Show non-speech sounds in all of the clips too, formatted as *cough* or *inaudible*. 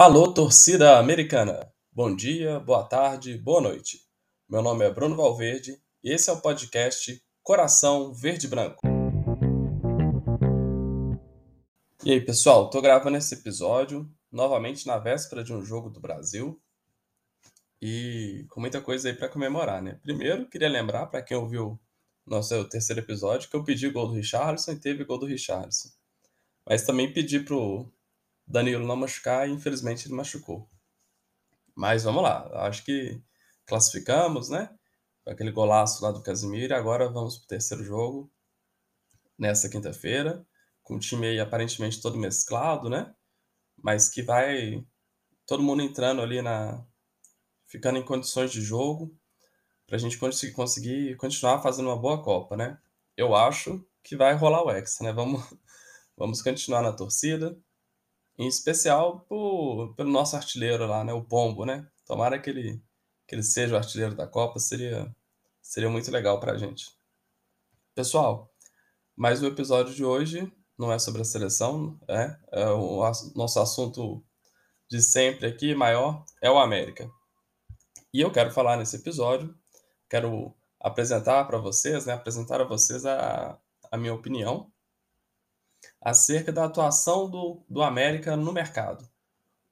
Alô, torcida americana! Bom dia, boa tarde, boa noite. Meu nome é Bruno Valverde e esse é o podcast Coração Verde Branco. E aí, pessoal, tô gravando esse episódio novamente na véspera de um jogo do Brasil e com muita coisa aí para comemorar, né? Primeiro, queria lembrar para quem ouviu nosso terceiro episódio que eu pedi gol do Richarlison e teve gol do Richarlison. Mas também pedi pro Danilo não machucar e infelizmente ele machucou. Mas vamos lá, acho que classificamos, né? Aquele golaço lá do Casimiro. Agora vamos para o terceiro jogo, nessa quinta-feira, com o time aí aparentemente todo mesclado, né? Mas que vai todo mundo entrando ali na. ficando em condições de jogo, para a gente conseguir, conseguir continuar fazendo uma boa Copa, né? Eu acho que vai rolar o Hexa, né? Vamos, *laughs* vamos continuar na torcida em especial pelo nosso artilheiro lá, né? O Pombo, né? Tomara que ele, que ele seja o artilheiro da Copa, seria, seria muito legal para a gente. Pessoal, mas o episódio de hoje não é sobre a seleção, é, é o nosso assunto de sempre aqui, maior, é o América. E eu quero falar nesse episódio, quero apresentar para vocês, né, apresentar a vocês a, a minha opinião acerca da atuação do, do América no mercado.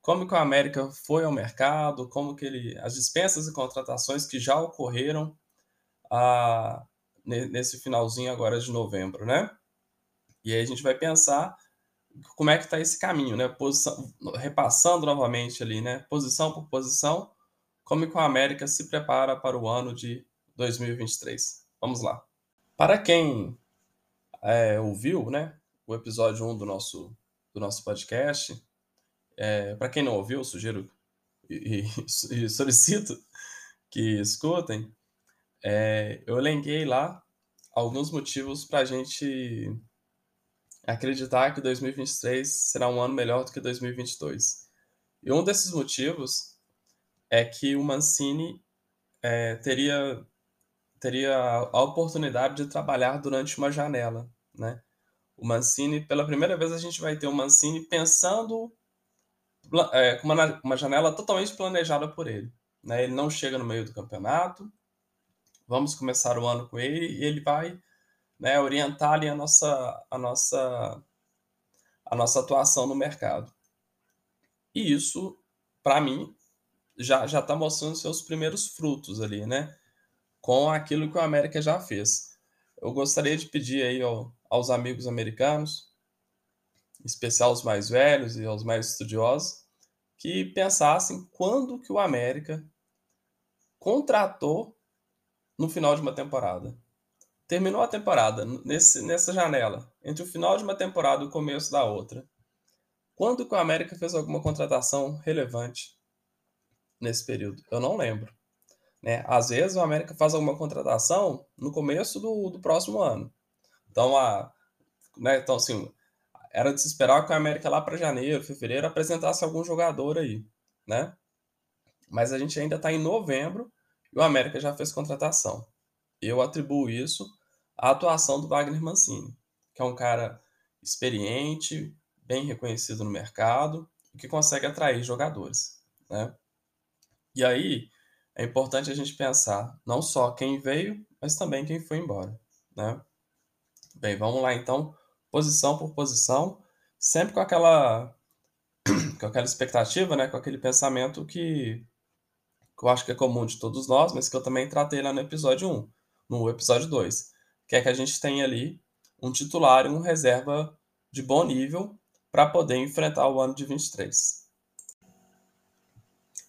Como que o América foi ao mercado, como que ele, as dispensas e contratações que já ocorreram ah, nesse finalzinho agora de novembro, né? E aí a gente vai pensar como é que está esse caminho, né? Posição, repassando novamente ali, né? Posição por posição, como que o América se prepara para o ano de 2023. Vamos lá. Para quem é, ouviu, né? O episódio 1 do nosso, do nosso podcast. É, Para quem não ouviu, sugiro e, *laughs* e solicito que escutem. É, eu elenquei lá alguns motivos para a gente acreditar que 2023 será um ano melhor do que 2022. E um desses motivos é que o Mancini é, teria, teria a oportunidade de trabalhar durante uma janela, né? O Mancini, pela primeira vez a gente vai ter o Mancini pensando é, com uma, uma janela totalmente planejada por ele. Né? Ele não chega no meio do campeonato, vamos começar o ano com ele e ele vai né, orientar ali a nossa, a, nossa, a nossa atuação no mercado. E isso, para mim, já está mostrando seus primeiros frutos ali, né? Com aquilo que o América já fez. Eu gostaria de pedir aí ao, aos amigos americanos, em especial os mais velhos e aos mais estudiosos, que pensassem quando que o América contratou no final de uma temporada. Terminou a temporada nesse, nessa janela, entre o final de uma temporada e o começo da outra. Quando que o América fez alguma contratação relevante nesse período? Eu não lembro. Né? Às vezes o América faz alguma contratação no começo do, do próximo ano. Então, a, né, então, assim, era de se esperar que a América lá para janeiro, fevereiro, apresentasse algum jogador aí, né? Mas a gente ainda está em novembro e o América já fez contratação. Eu atribuo isso à atuação do Wagner Mancini, que é um cara experiente, bem reconhecido no mercado que consegue atrair jogadores, né? E aí é importante a gente pensar não só quem veio, mas também quem foi embora, né? Bem, vamos lá então, posição por posição, sempre com aquela *clears throat* com aquela expectativa, né, com aquele pensamento que, que eu acho que é comum de todos nós, mas que eu também tratei lá no episódio 1, no episódio 2, que é que a gente tem ali um titular e um reserva de bom nível para poder enfrentar o ano de 23.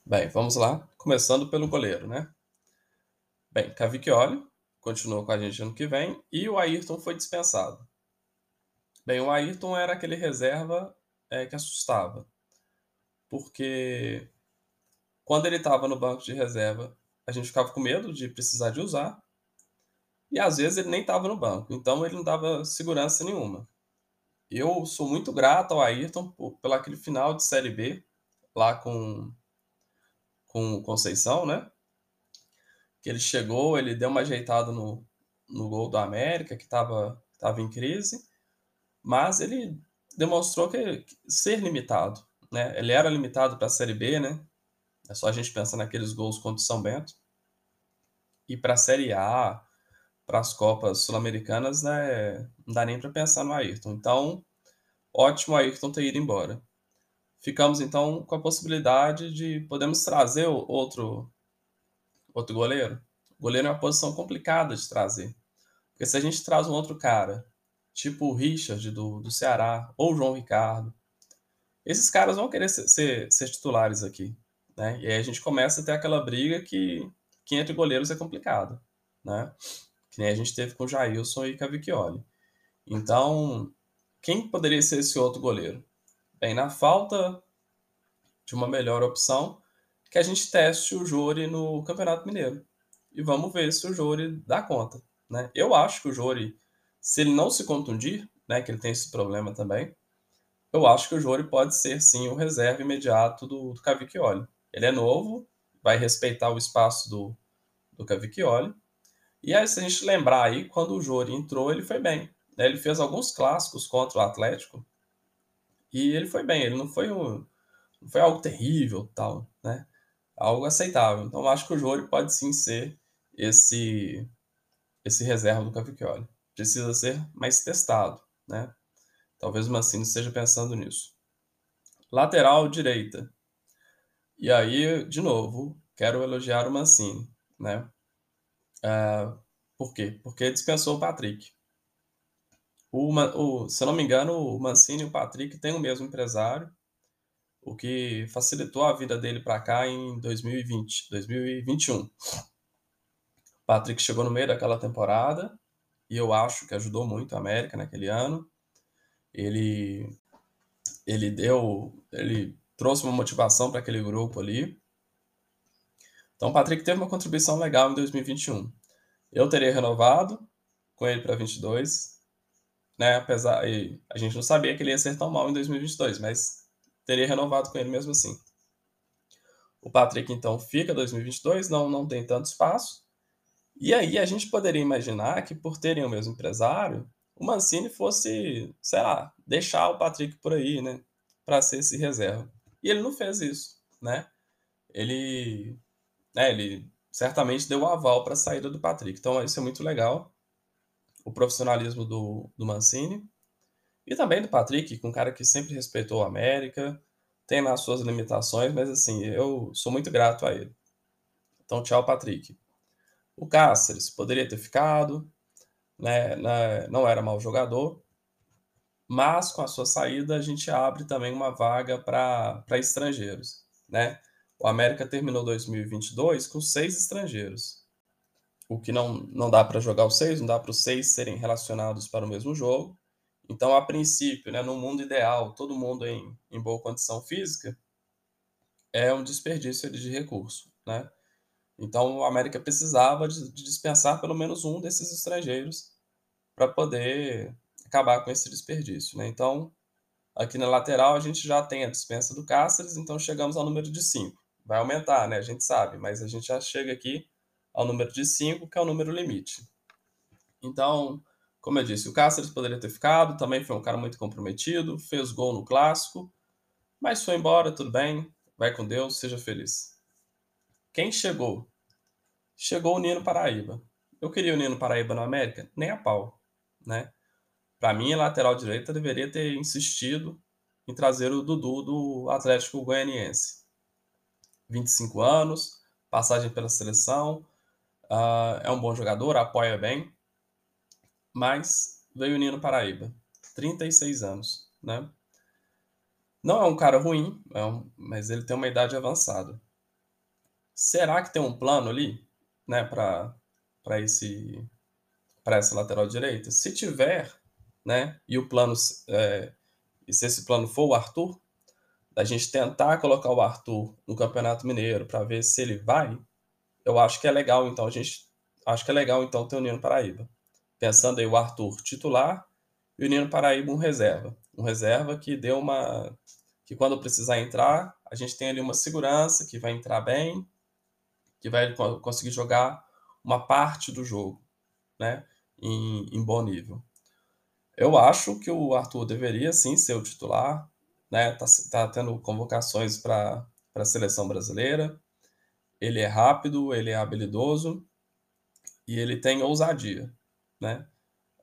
Bem, vamos lá, começando pelo goleiro, né? Bem, Cavicchioli, continuou com a gente ano que vem, e o Ayrton foi dispensado. Bem, o Ayrton era aquele reserva é, que assustava, porque quando ele estava no banco de reserva, a gente ficava com medo de precisar de usar, e às vezes ele nem estava no banco, então ele não dava segurança nenhuma. Eu sou muito grato ao Ayrton pelo aquele final de Série B, lá com, com Conceição, né? que ele chegou, ele deu uma ajeitada no, no gol do América, que estava tava em crise, mas ele demonstrou que, que ser limitado, né? Ele era limitado para a Série B, né? É só a gente pensar naqueles gols contra o São Bento. E para a Série A, para as Copas Sul-Americanas, né, não dá nem para pensar no Ayrton. Então, ótimo o Ayrton ter ido embora. Ficamos então com a possibilidade de podemos trazer outro outro goleiro. O goleiro é uma posição complicada de trazer. Porque se a gente traz um outro cara, tipo o Richard do, do Ceará, ou o João Ricardo, esses caras vão querer ser, ser, ser titulares aqui. Né? E aí a gente começa a ter aquela briga que, que entre goleiros é complicado. Né? Que nem a gente teve com o Jailson e Cavicchioli. Então, quem poderia ser esse outro goleiro? Bem, na falta de uma melhor opção, que a gente teste o Jori no Campeonato Mineiro. E vamos ver se o Jori dá conta. Né? Eu acho que o Jori, se ele não se contundir, né, que ele tem esse problema também, eu acho que o Jori pode ser sim o reserva imediato do, do Cavicchioli. Ele é novo, vai respeitar o espaço do, do Cavicchioli. E aí, se a gente lembrar aí, quando o Jori entrou, ele foi bem. Né? Ele fez alguns clássicos contra o Atlético e ele foi bem. Ele não foi, um, não foi algo terrível, tal, né? Algo aceitável. Então, acho que o Jori pode sim ser esse esse reserva do Cavicchioli. Precisa ser mais testado, né? Talvez o Mancini esteja pensando nisso. Lateral direita. E aí, de novo, quero elogiar o Mancini, né? É, por quê? Porque dispensou o Patrick. O, o, se não me engano, o Mancini e o Patrick têm o mesmo empresário, o que facilitou a vida dele para cá em 2020, 2021. O Patrick chegou no meio daquela temporada e eu acho que ajudou muito a América naquele ano. Ele ele deu, ele trouxe uma motivação para aquele grupo ali. Então, o Patrick teve uma contribuição legal em 2021. Eu teria renovado com ele para 22, né? Apesar a gente não sabia que ele ia ser tão mal em 2022, mas teria renovado com ele mesmo assim. O Patrick então fica 2022, não não tem tanto espaço. E aí a gente poderia imaginar que por terem o mesmo empresário, o Mancini fosse, sei lá, deixar o Patrick por aí, né, para ser esse reserva. E ele não fez isso, né? Ele, né, ele certamente deu um aval para a saída do Patrick. Então isso é muito legal. O profissionalismo do, do Mancini e também do Patrick, com um cara que sempre respeitou a América, tem nas suas limitações, mas assim, eu sou muito grato a ele. Então, tchau, Patrick. O Cáceres poderia ter ficado, né, né, não era mau jogador, mas com a sua saída a gente abre também uma vaga para estrangeiros. Né? O América terminou 2022 com seis estrangeiros, o que não, não dá para jogar os seis, não dá para os seis serem relacionados para o mesmo jogo. Então, a princípio, né, no mundo ideal, todo mundo em, em boa condição física, é um desperdício de recurso. Né? Então, o América precisava de, de dispensar pelo menos um desses estrangeiros para poder acabar com esse desperdício. Né? Então, aqui na lateral, a gente já tem a dispensa do Cáceres, então chegamos ao número de 5. Vai aumentar, né? a gente sabe, mas a gente já chega aqui ao número de 5, que é o número limite. Então, como eu disse, o Cáceres poderia ter ficado, também foi um cara muito comprometido, fez gol no clássico, mas foi embora, tudo bem, vai com Deus, seja feliz. Quem chegou? Chegou o Nino Paraíba. Eu queria o Nino Paraíba no América? Nem a pau, né? Para mim, a lateral direita deveria ter insistido em trazer o Dudu do Atlético Goianiense. 25 anos, passagem pela seleção, uh, é um bom jogador, apoia bem, mas veio o Nino Paraíba, 36 anos, né? Não é um cara ruim, é um, mas ele tem uma idade avançada. Será que tem um plano ali, né, para esse para essa lateral direita? Se tiver, né, e o plano é, e se esse plano for o Arthur, a gente tentar colocar o Arthur no Campeonato Mineiro para ver se ele vai, eu acho que é legal, então a gente acho que é legal então ter o Nino Paraíba. Pensando aí o Arthur titular e o Nino Paraíba um reserva, um reserva que deu uma que quando precisar entrar, a gente tem ali uma segurança que vai entrar bem que vai conseguir jogar uma parte do jogo, né, em, em bom nível. Eu acho que o Arthur deveria sim ser o titular. né? Tá, tá tendo convocações para a seleção brasileira. Ele é rápido, ele é habilidoso e ele tem ousadia, né?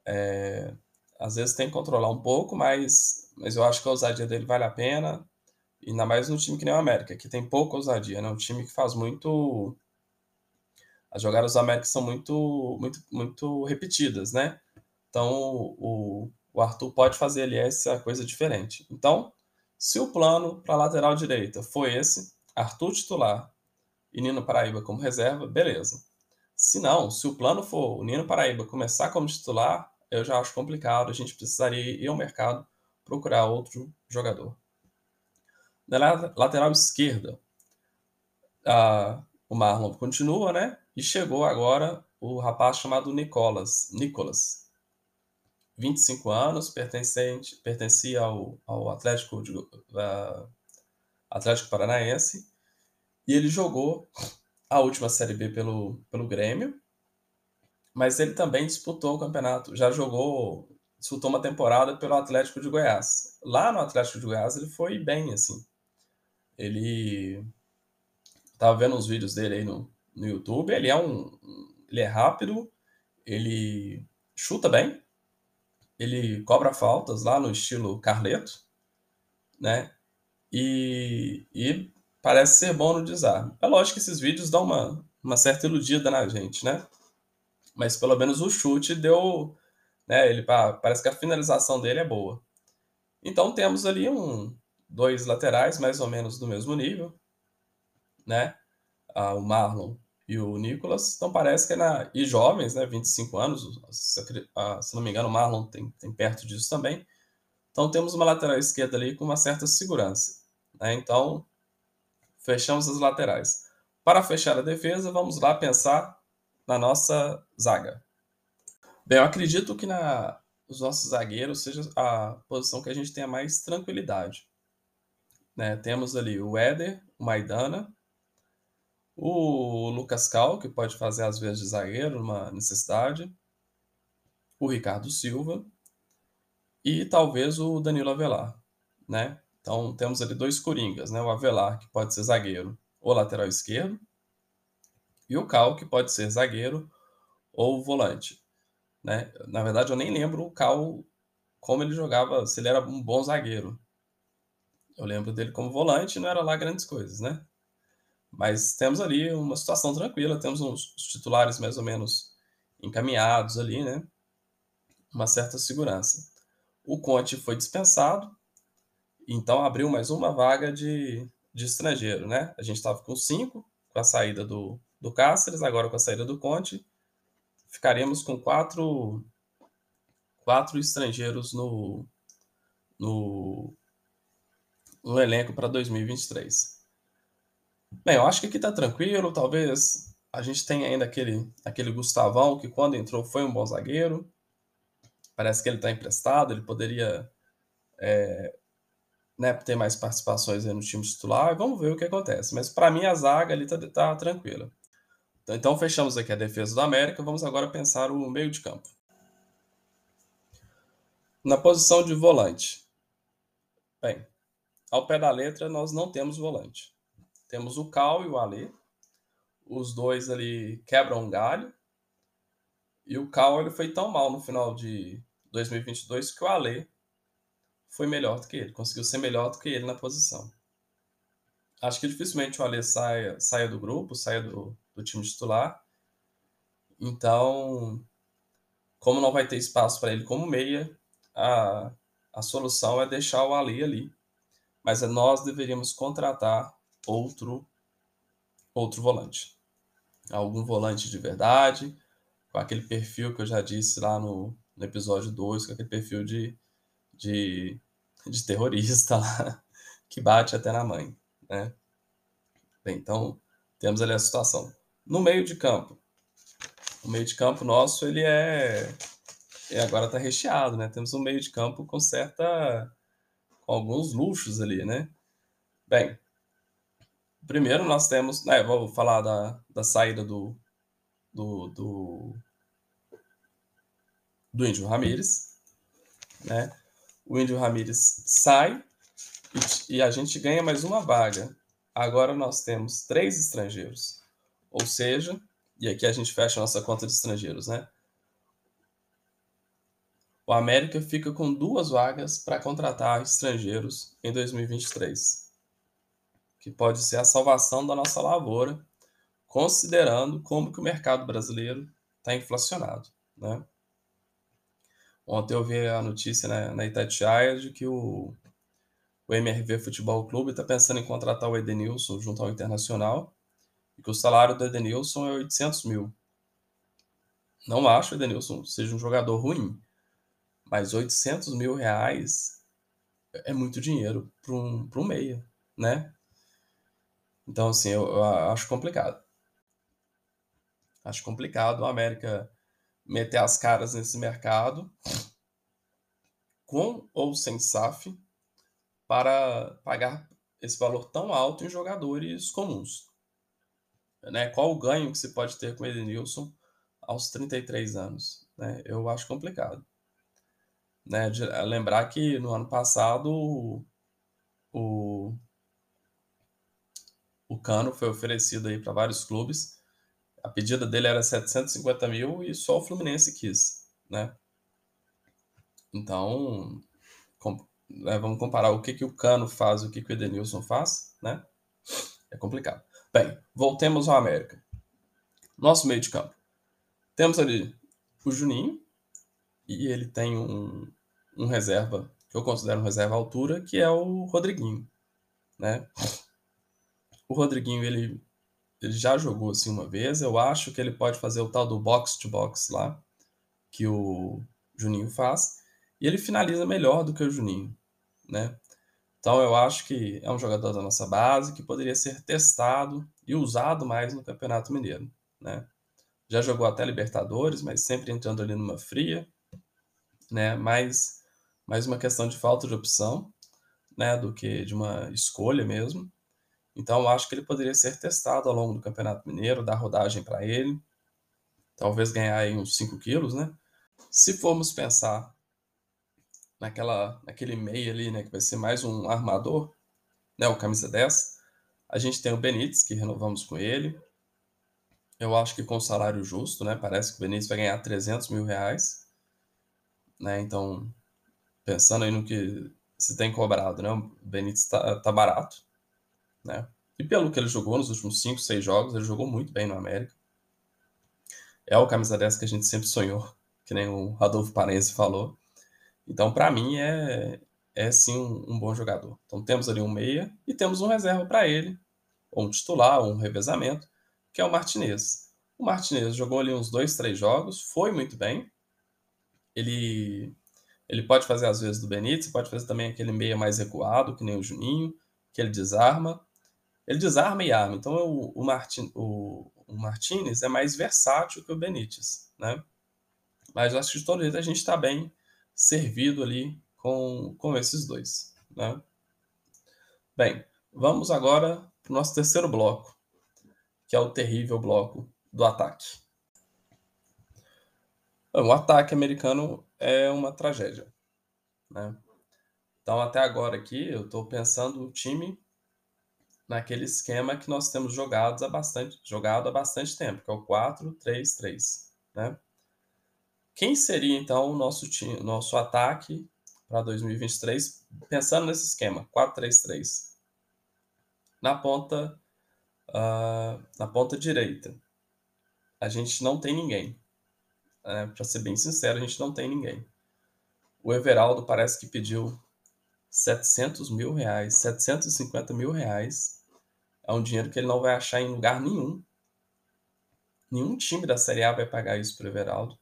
É, às vezes tem que controlar um pouco, mas, mas eu acho que a ousadia dele vale a pena. Ainda mais no time que nem o América, que tem pouca ousadia, né? Um time que faz muito. As jogadas do América são muito, muito, muito repetidas, né? Então o, o Arthur pode fazer ali essa coisa diferente. Então, se o plano para a lateral direita foi esse, Arthur titular e Nino Paraíba como reserva, beleza. Se não, se o plano for o Nino Paraíba começar como titular, eu já acho complicado. A gente precisaria ir ao mercado procurar outro jogador. Na lateral esquerda, o Marlon continua, né? E chegou agora o rapaz chamado Nicolas. Nicolas. 25 anos, pertencente, pertencia ao, ao Atlético, de, uh, Atlético Paranaense. E ele jogou a última Série B pelo, pelo Grêmio mas ele também disputou o campeonato, já jogou, disputou uma temporada pelo Atlético de Goiás. Lá no Atlético de Goiás ele foi bem, assim. Ele tava vendo os vídeos dele aí no, no YouTube, ele é um ele é rápido, ele chuta bem, ele cobra faltas lá no estilo Carleto, né? E, e parece ser bom no desarme. É lógico que esses vídeos dão uma, uma certa iludida na gente, né? mas pelo menos o chute deu, né, ele parece que a finalização dele é boa. Então temos ali um dois laterais mais ou menos do mesmo nível, né? Ah, o Marlon e o Nicolas. Então parece que é na e jovens, né, 25 anos, se, ah, se não me engano, o Marlon tem, tem perto disso também. Então temos uma lateral esquerda ali com uma certa segurança, né? Então fechamos as laterais. Para fechar a defesa, vamos lá pensar na nossa zaga? Bem, eu acredito que na, os nossos zagueiros seja a posição que a gente tenha mais tranquilidade. Né? Temos ali o Éder, o Maidana, o Lucas Cal, que pode fazer às vezes de zagueiro numa necessidade, o Ricardo Silva e talvez o Danilo Avelar, né? Então temos ali dois coringas, né? O Avelar, que pode ser zagueiro ou lateral esquerdo, e o Cal, que pode ser zagueiro ou volante. Né? Na verdade, eu nem lembro o Cal como ele jogava, se ele era um bom zagueiro. Eu lembro dele como volante, não era lá grandes coisas, né? Mas temos ali uma situação tranquila, temos uns titulares mais ou menos encaminhados ali, né? Uma certa segurança. O Conte foi dispensado, então abriu mais uma vaga de, de estrangeiro, né? A gente estava com cinco com a saída do, do Cáceres, agora com a saída do Conte, ficaremos com quatro, quatro estrangeiros no, no, no elenco para 2023. Bem, eu acho que aqui está tranquilo, talvez a gente tenha ainda aquele, aquele Gustavão que quando entrou foi um bom zagueiro, parece que ele está emprestado, ele poderia é, né, ter mais participações no time titular, vamos ver o que acontece. Mas para mim a zaga ali está tá tranquila. Então fechamos aqui a defesa do América, vamos agora pensar o meio de campo. Na posição de volante. Bem, ao pé da letra nós não temos volante. Temos o Cal e o Alê. Os dois ali quebram um galho. E o Cal ele foi tão mal no final de 2022 que o Alê foi melhor do que ele, conseguiu ser melhor do que ele na posição. Acho que dificilmente o Alê saia, saia do grupo, saia do, do time titular. Então, como não vai ter espaço para ele como meia, a, a solução é deixar o Ali ali. Mas nós deveríamos contratar outro outro volante. Algum volante de verdade, com aquele perfil que eu já disse lá no, no episódio 2, com aquele perfil de, de, de terrorista lá, *laughs* que bate até na mãe. Né? Bem, então, temos ali a situação. No meio de campo. O meio de campo nosso, ele é, é agora está recheado, né? Temos um meio de campo com certa com alguns luxos ali, né? Bem, primeiro nós temos, né, vou falar da, da saída do do, do, do Índio Ramírez, né? O Índio Ramírez sai e, e a gente ganha mais uma vaga. Agora nós temos três estrangeiros. Ou seja, e aqui a gente fecha a nossa conta de estrangeiros, né? O América fica com duas vagas para contratar estrangeiros em 2023, que pode ser a salvação da nossa lavoura, considerando como que o mercado brasileiro está inflacionado, né? Ontem eu vi a notícia né, na Itatiaia de que o, o MRV Futebol Clube está pensando em contratar o Edenilson junto ao Internacional e que o salário do Edenilson é 800 mil. Não acho o Edenilson seja um jogador ruim, mas 800 mil reais é muito dinheiro para um, um meia, né? Então, assim, eu, eu acho complicado. Acho complicado o América meter as caras nesse mercado, com ou sem SAF, para pagar esse valor tão alto em jogadores comuns. Né? Qual o ganho que se pode ter com o Edenilson aos 33 anos? Né? Eu acho complicado. Né? De lembrar que no ano passado o, o Cano foi oferecido aí para vários clubes a pedida dele era 750 mil e só o Fluminense quis, né? Então, com, né, vamos comparar o que, que o Cano faz o que, que o Edenilson faz, né? É complicado. Bem, voltemos ao América. Nosso meio de campo. Temos ali o Juninho, e ele tem um, um reserva, que eu considero um reserva altura, que é o Rodriguinho, né? O Rodriguinho, ele ele já jogou assim uma vez. Eu acho que ele pode fazer o tal do box to box lá, que o Juninho faz. E ele finaliza melhor do que o Juninho, né? Então eu acho que é um jogador da nossa base que poderia ser testado e usado mais no Campeonato Mineiro, né? Já jogou até Libertadores, mas sempre entrando ali numa fria, né? Mais, mais uma questão de falta de opção, né? Do que de uma escolha mesmo. Então, eu acho que ele poderia ser testado ao longo do Campeonato Mineiro, dar rodagem para ele, talvez ganhar aí uns 5 quilos, né? Se formos pensar naquela, naquele meio ali, né, que vai ser mais um armador, né, o camisa 10, a gente tem o Benítez, que renovamos com ele. Eu acho que com salário justo, né, parece que o Benítez vai ganhar 300 mil reais, né, então, pensando aí no que se tem cobrado, né, o Benítez tá, tá barato, né? E pelo que ele jogou nos últimos 5, 6 jogos, ele jogou muito bem no América. É o camisa 10 que a gente sempre sonhou, que nem o Radolfo Parense falou. Então, para mim, é, é sim um, um, bom jogador. Então, temos ali um meia e temos um reserva para ele, ou um titular, ou um revezamento, que é o Martinez. O Martinez jogou ali uns dois, três jogos, foi muito bem. Ele, ele pode fazer às vezes do Benítez, pode fazer também aquele meia mais recuado, que nem o Juninho, que ele desarma. Ele desarma e arma. Então o, o, Martin, o, o Martinez é mais versátil que o Benítez, né? Mas acho que de todo jeito a gente está bem servido ali com, com esses dois, né? Bem, vamos agora para o nosso terceiro bloco, que é o terrível bloco do ataque. O ataque americano é uma tragédia, né? Então, até agora aqui, eu estou pensando o time naquele esquema que nós temos jogados há bastante, jogado há bastante tempo, que é o 4-3-3, né? Quem seria então o nosso time, nosso ataque para 2023, pensando nesse esquema 4-3-3? Na ponta uh, na ponta direita, a gente não tem ninguém. É, para ser bem sincero, a gente não tem ninguém. O Everaldo parece que pediu 700 mil reais, 750 mil reais é um dinheiro que ele não vai achar em lugar nenhum. Nenhum time da Série A vai pagar isso para o Everaldo.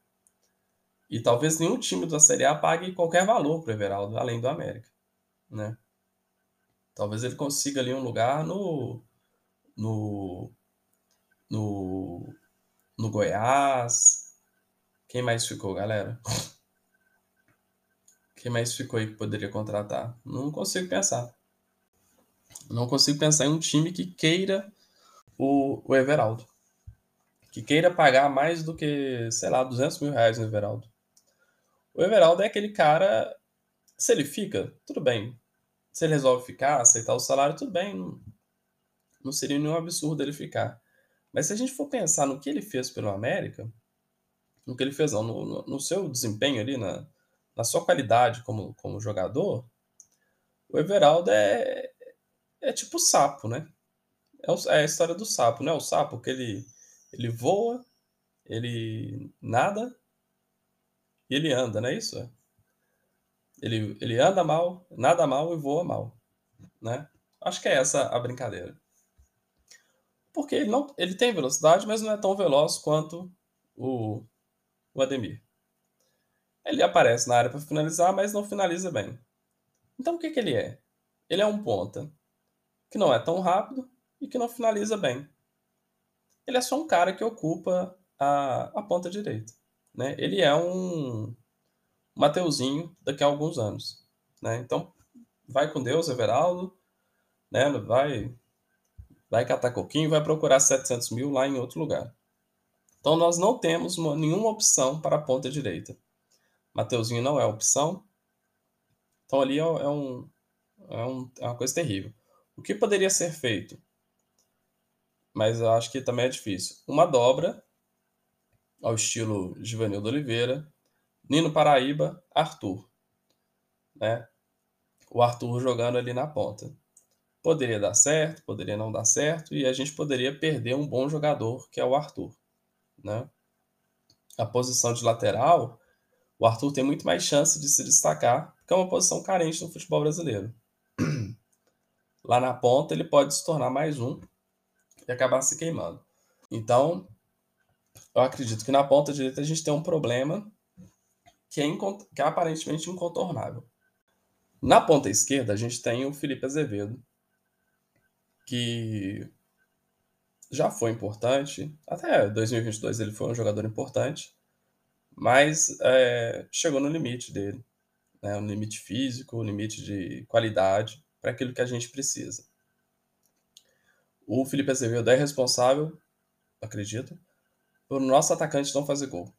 E talvez nenhum time da Série A pague qualquer valor para o Everaldo, além do América. Né? Talvez ele consiga ali um lugar no, no, no, no Goiás. Quem mais ficou, galera? Quem mais ficou aí que poderia contratar? Não consigo pensar. Não consigo pensar em um time que queira o, o Everaldo. Que queira pagar mais do que, sei lá, 200 mil reais no Everaldo. O Everaldo é aquele cara. Se ele fica, tudo bem. Se ele resolve ficar, aceitar o salário, tudo bem, não, não seria nenhum absurdo ele ficar. Mas se a gente for pensar no que ele fez pelo América, no que ele fez, não, no, no seu desempenho ali, na, na sua qualidade como, como jogador, o Everaldo é, é tipo sapo, né? É, é, a história do sapo, né? O sapo que ele, ele voa, ele nada e ele anda, não é isso? Ele, ele anda mal, nada mal e voa mal, né? Acho que é essa a brincadeira. Porque ele, não, ele tem velocidade, mas não é tão veloz quanto o, o Ademir. Ele aparece na área para finalizar, mas não finaliza bem. Então o que, que ele é? Ele é um ponta que não é tão rápido e que não finaliza bem. Ele é só um cara que ocupa a, a ponta direita. Né? Ele é um Mateuzinho daqui a alguns anos. Né? Então, vai com Deus, Everaldo. Né? Vai, vai catar coquinho vai procurar 700 mil lá em outro lugar. Então, nós não temos uma, nenhuma opção para a ponta direita. Mateuzinho não é opção. Então, ali é, é, um, é, um, é uma coisa terrível. O que poderia ser feito? Mas eu acho que também é difícil. Uma dobra ao estilo Givanildo Oliveira, Nino Paraíba, Arthur. Né? O Arthur jogando ali na ponta. Poderia dar certo, poderia não dar certo, e a gente poderia perder um bom jogador, que é o Arthur. Né? A posição de lateral, o Arthur tem muito mais chance de se destacar, porque é uma posição carente no futebol brasileiro. *clears throat* Lá na ponta, ele pode se tornar mais um e acabar se queimando. Então, eu acredito que na ponta direita a gente tem um problema que é, que é aparentemente incontornável. Na ponta esquerda, a gente tem o Felipe Azevedo, que já foi importante. Até 2022 ele foi um jogador importante, mas é, chegou no limite dele. Né? Um limite físico, um limite de qualidade para aquilo que a gente precisa. O Felipe Azevedo é responsável, acredito, por nosso atacante não fazer gol.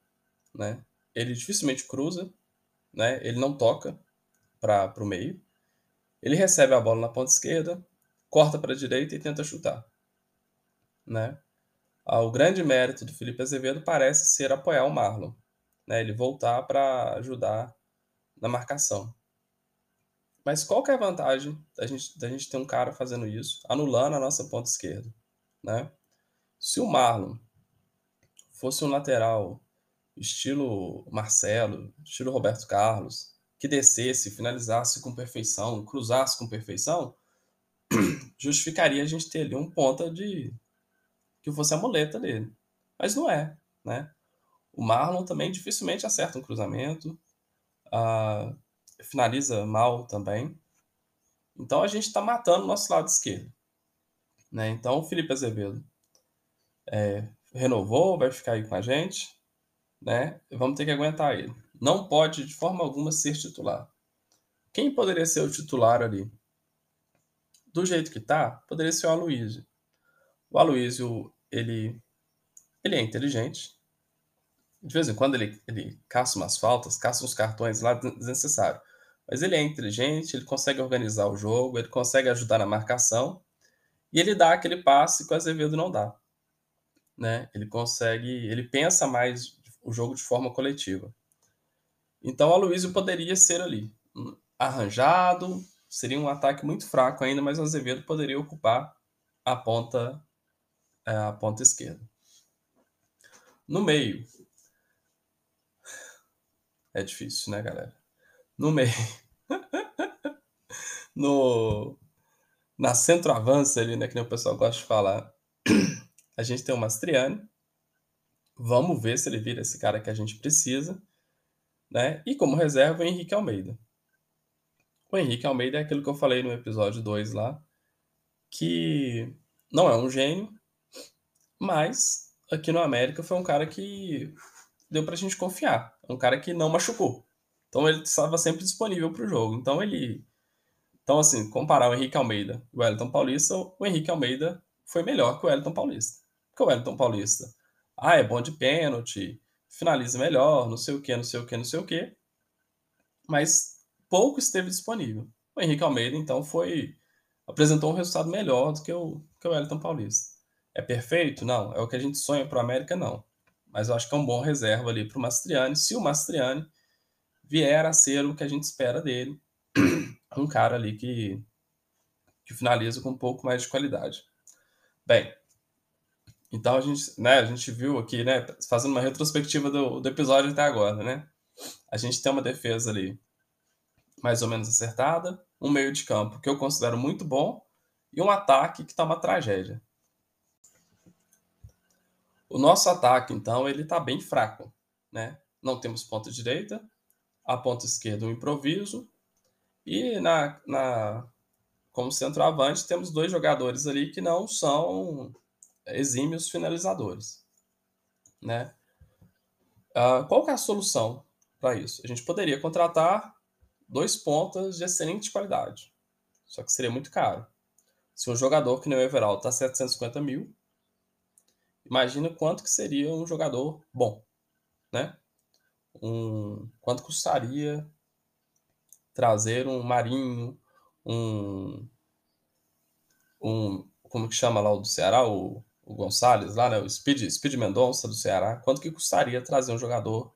Né? Ele dificilmente cruza, né? ele não toca para o meio. Ele recebe a bola na ponta esquerda, corta para a direita e tenta chutar. Né? Ah, o grande mérito do Felipe Azevedo parece ser apoiar o Marlon. Né? Ele voltar para ajudar na marcação. Mas qual que é a vantagem da gente, da gente ter um cara fazendo isso, anulando a nossa ponta esquerda? Né? Se o Marlon fosse um lateral estilo Marcelo, estilo Roberto Carlos, que descesse, finalizasse com perfeição, cruzasse com perfeição, *clears throat* justificaria a gente ter ali um ponta de que fosse a muleta dele. Mas não é, né? O Marlon também dificilmente acerta um cruzamento. Uh, finaliza mal também. Então a gente está matando o nosso lado esquerdo. Né? Então o Felipe Azevedo é, renovou, vai ficar aí com a gente. Né? Vamos ter que aguentar ele. Não pode de forma alguma ser titular. Quem poderia ser o titular ali? Do jeito que tá, poderia ser o Aloysio. O Aloysio, ele, ele é inteligente. De vez em quando ele, ele caça umas faltas, caça uns cartões lá desnecessários. Mas ele é inteligente, ele consegue organizar o jogo, ele consegue ajudar na marcação e ele dá aquele passe que o Azevedo não dá. Né? Ele consegue, ele pensa mais o jogo de forma coletiva. Então o Aloysio poderia ser ali, arranjado, seria um ataque muito fraco ainda, mas o Azevedo poderia ocupar a ponta é, a ponta esquerda. No meio. É difícil, né, galera? no meio. *laughs* no, na centroavança ali, né, que nem o pessoal gosta de falar, a gente tem o Mastriani. Vamos ver se ele vira esse cara que a gente precisa. Né? E como reserva, o Henrique Almeida. O Henrique Almeida é aquilo que eu falei no episódio 2 lá, que não é um gênio, mas aqui no América foi um cara que deu pra gente confiar. É um cara que não machucou. Então ele estava sempre disponível para o jogo. Então ele. Então, assim, comparar o Henrique Almeida e o Wellington Paulista, o Henrique Almeida foi melhor que o Wellington Paulista. Porque o Wellington Paulista, ah, é bom de pênalti, finaliza melhor, não sei o que, não sei o que, não sei o que. Mas pouco esteve disponível. O Henrique Almeida, então, foi apresentou um resultado melhor do que o, que o Elton Paulista. É perfeito? Não. É o que a gente sonha para o América? Não. Mas eu acho que é um bom reserva ali para o Mastriani, se o Mastriani vier a ser o que a gente espera dele, *clears throat* um cara ali que, que finaliza com um pouco mais de qualidade. Bem, então a gente, né, a gente viu aqui, né, fazendo uma retrospectiva do, do episódio até agora, né? A gente tem uma defesa ali mais ou menos acertada, um meio de campo que eu considero muito bom e um ataque que está uma tragédia. O nosso ataque, então, ele está bem fraco, né? Não temos ponta direita, a ponta esquerda um improviso e na, na como centroavante temos dois jogadores ali que não são exímios finalizadores, né? Uh, qual que é a solução para isso? A gente poderia contratar dois pontas de excelente qualidade, só que seria muito caro. Se um jogador que nem o Everaldo está 750 mil, imagina quanto que seria um jogador bom, né? Um, quanto custaria trazer um Marinho, um, um como que chama lá o do Ceará, o o Gonçalves lá, né, o Speed, Speed Mendonça do Ceará, quanto que custaria trazer um jogador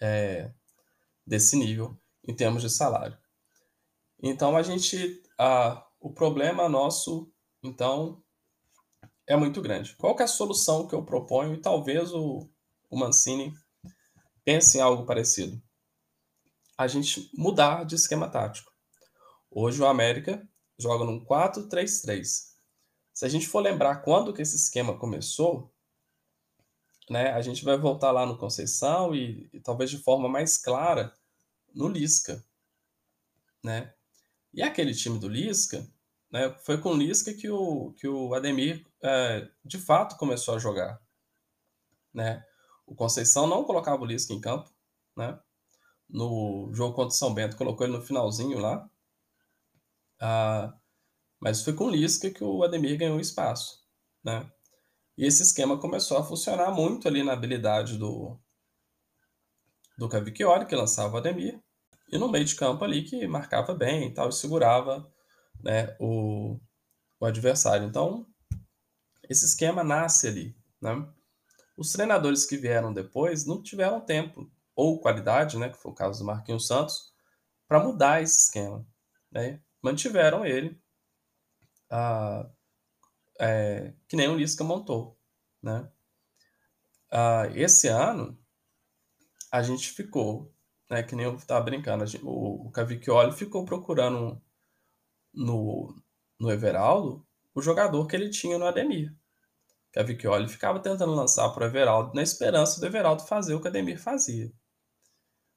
é, desse nível em termos de salário. Então a gente, a, o problema nosso, então, é muito grande. Qual é a solução que eu proponho? E talvez o, o Mancini pense em algo parecido. A gente mudar de esquema tático. Hoje o América joga num 4-3-3. Se a gente for lembrar quando que esse esquema começou, né, a gente vai voltar lá no Conceição e, e talvez de forma mais clara no Lisca, né? E aquele time do Lisca, né, foi com Lisca que o, que o Ademir é, de fato começou a jogar, né? O Conceição não colocava o Lisca em campo, né? No jogo contra o São Bento colocou ele no finalzinho lá. Ah, mas foi com o Lisca que o Ademir ganhou espaço, né? E esse esquema começou a funcionar muito ali na habilidade do, do Cavicchioli, que lançava o Ademir, e no meio de campo ali que marcava bem e tal, e segurava né, o, o adversário. Então, esse esquema nasce ali, né? Os treinadores que vieram depois não tiveram tempo ou qualidade, né, que foi o caso do Marquinhos Santos, para mudar esse esquema, né? Mantiveram ele ah, é, que nem o Lisca montou, né? Ah, esse ano a gente ficou, né, que nem eu estava brincando, gente, o, o Cavicchioli ficou procurando no, no Everaldo o jogador que ele tinha no Ademir. Cavicchioli ficava tentando lançar para o Everaldo na esperança do Everaldo fazer o que o Ademir fazia.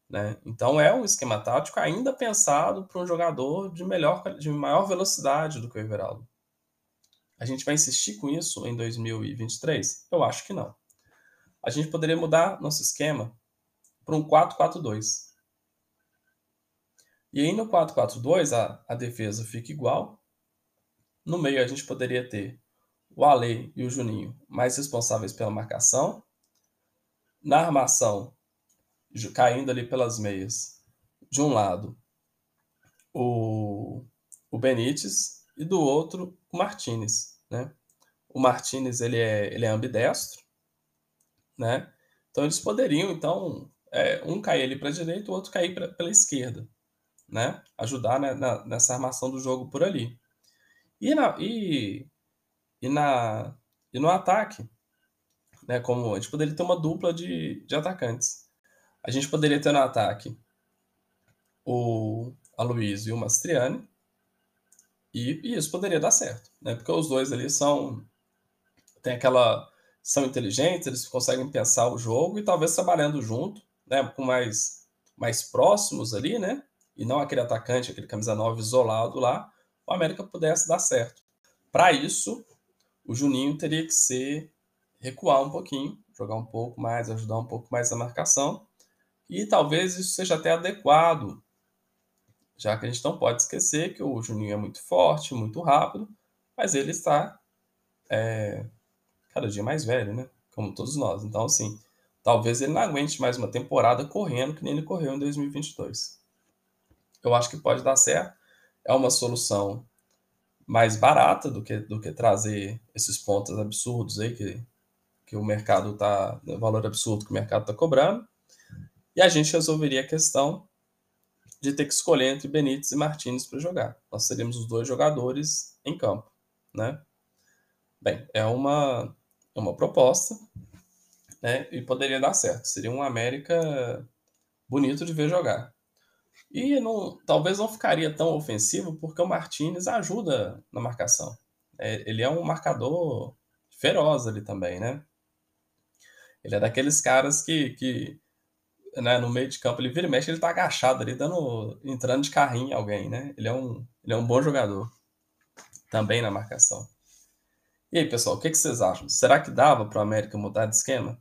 Né? Então é um esquema tático ainda pensado para um jogador de, melhor, de maior velocidade do que o Everaldo. A gente vai insistir com isso em 2023? Eu acho que não. A gente poderia mudar nosso esquema para um 4-4-2. E aí no 4-4-2 a, a defesa fica igual. No meio a gente poderia ter o Ale e o Juninho mais responsáveis pela marcação. Na armação, caindo ali pelas meias, de um lado o, o Benítez e do outro o Martinez, né? O Martinez ele é, ele é ambidestro, né? Então eles poderiam então é, um cair ali para a direita, o outro cair pra, pela esquerda, né? Ajudar né, na, nessa armação do jogo por ali. E na, e, e na e no ataque, né? Como a gente poderia ter uma dupla de, de atacantes. A gente poderia ter no ataque o Aloysio e o Mastriani. E, e, isso poderia dar certo, né? Porque os dois ali são. Tem aquela. São inteligentes, eles conseguem pensar o jogo e talvez trabalhando junto, né? Com mais, mais próximos ali, né? E não aquele atacante, aquele camisa 9 isolado lá, o América pudesse dar certo. Para isso, o Juninho teria que ser recuar um pouquinho, jogar um pouco mais, ajudar um pouco mais a marcação e talvez isso seja até adequado, já que a gente não pode esquecer que o Juninho é muito forte, muito rápido, mas ele está é, cada dia mais velho, né? Como todos nós. Então, assim, talvez ele não aguente mais uma temporada correndo que nem ele correu em 2022. Eu acho que pode dar certo. É uma solução mais barata do que, do que trazer esses pontos absurdos aí que, que o mercado está, o valor absurdo que o mercado está cobrando. E a gente resolveria a questão de ter que escolher entre Benítez e Martins para jogar. Nós seríamos os dois jogadores em campo, né? Bem, é uma, é uma proposta, né? E poderia dar certo. Seria um América bonito de ver jogar. E não, talvez não ficaria tão ofensivo porque o Martinez ajuda na marcação. É, ele é um marcador feroz ali também, né? Ele é daqueles caras que, que né, no meio de campo, ele vira e mexe, ele tá agachado ali, dando, entrando de carrinho em alguém, né? Ele é um, ele é um bom jogador. Também na marcação. E aí, pessoal, o que, que vocês acham? Será que dava para o América mudar de esquema?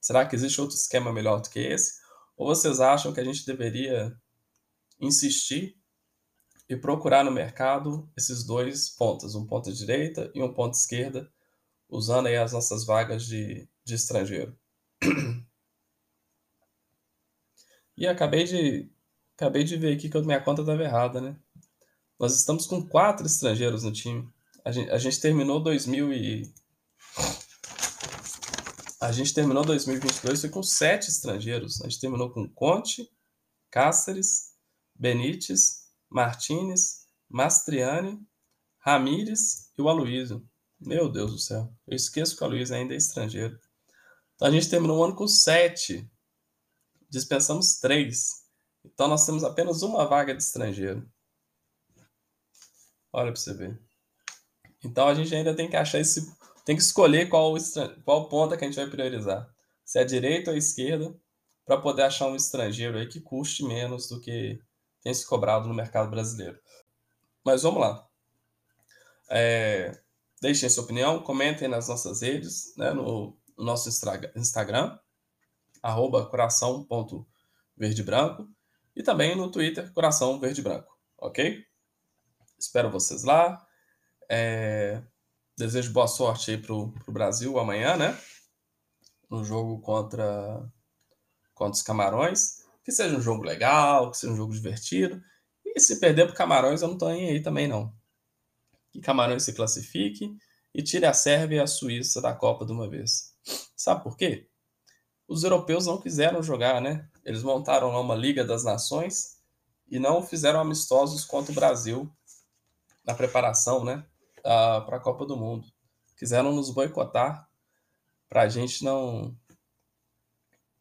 Será que existe outro esquema melhor do que esse? Ou vocês acham que a gente deveria insistir e procurar no mercado esses dois pontos, um ponto direita e um ponto esquerda, usando aí as nossas vagas de, de estrangeiro. *clears throat* E acabei de acabei de ver aqui que minha conta estava errada, né? Nós estamos com quatro estrangeiros no time. A gente, a gente terminou 2000 e a gente terminou 2022 foi com sete estrangeiros. A gente terminou com Conte, Cáceres, Benítez, Martinez, Mastriani, Ramires e o Aloysio. Meu Deus do céu. Eu esqueço que o Aloysio ainda é estrangeiro. Então a gente terminou o ano com sete. Dispensamos três. Então nós temos apenas uma vaga de estrangeiro. Olha para você ver. Então a gente ainda tem que achar esse. Tem que escolher qual, qual ponta que a gente vai priorizar. Se é a direita ou a esquerda, para poder achar um estrangeiro aí que custe menos do que tem se cobrado no mercado brasileiro. Mas vamos lá. É, deixem sua opinião, comentem nas nossas redes, né, no, no nosso Instagram, coração.verdebranco e também no Twitter, coração verde branco, ok? Espero vocês lá. É, desejo boa sorte aí pro, pro Brasil amanhã, né? No jogo contra, contra os Camarões que seja um jogo legal, que seja um jogo divertido. E se perder para Camarões, eu não estou aí também, não. Que Camarões se classifique e tire a Sérvia e a Suíça da Copa de uma vez. Sabe por quê? Os europeus não quiseram jogar, né? Eles montaram lá uma Liga das Nações e não fizeram amistosos contra o Brasil na preparação, né? Para a Copa do Mundo. Quiseram nos boicotar para a gente não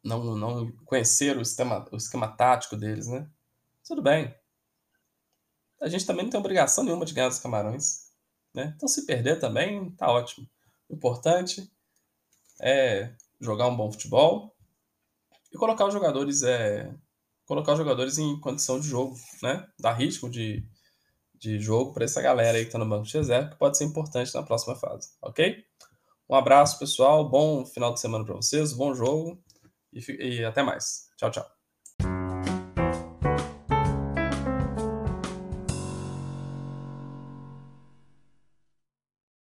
não, não conhecer o esquema, o esquema tático deles, né? Tudo bem. A gente também não tem obrigação nenhuma de ganhar os camarões. Né? Então, se perder também, tá ótimo. O importante é jogar um bom futebol e colocar os jogadores é, colocar os jogadores em condição de jogo, né? Dar ritmo de, de jogo para essa galera aí que está no banco de reserva, que pode ser importante na próxima fase, ok? Um abraço, pessoal. Bom final de semana para vocês, bom jogo e, e até mais. Tchau, tchau.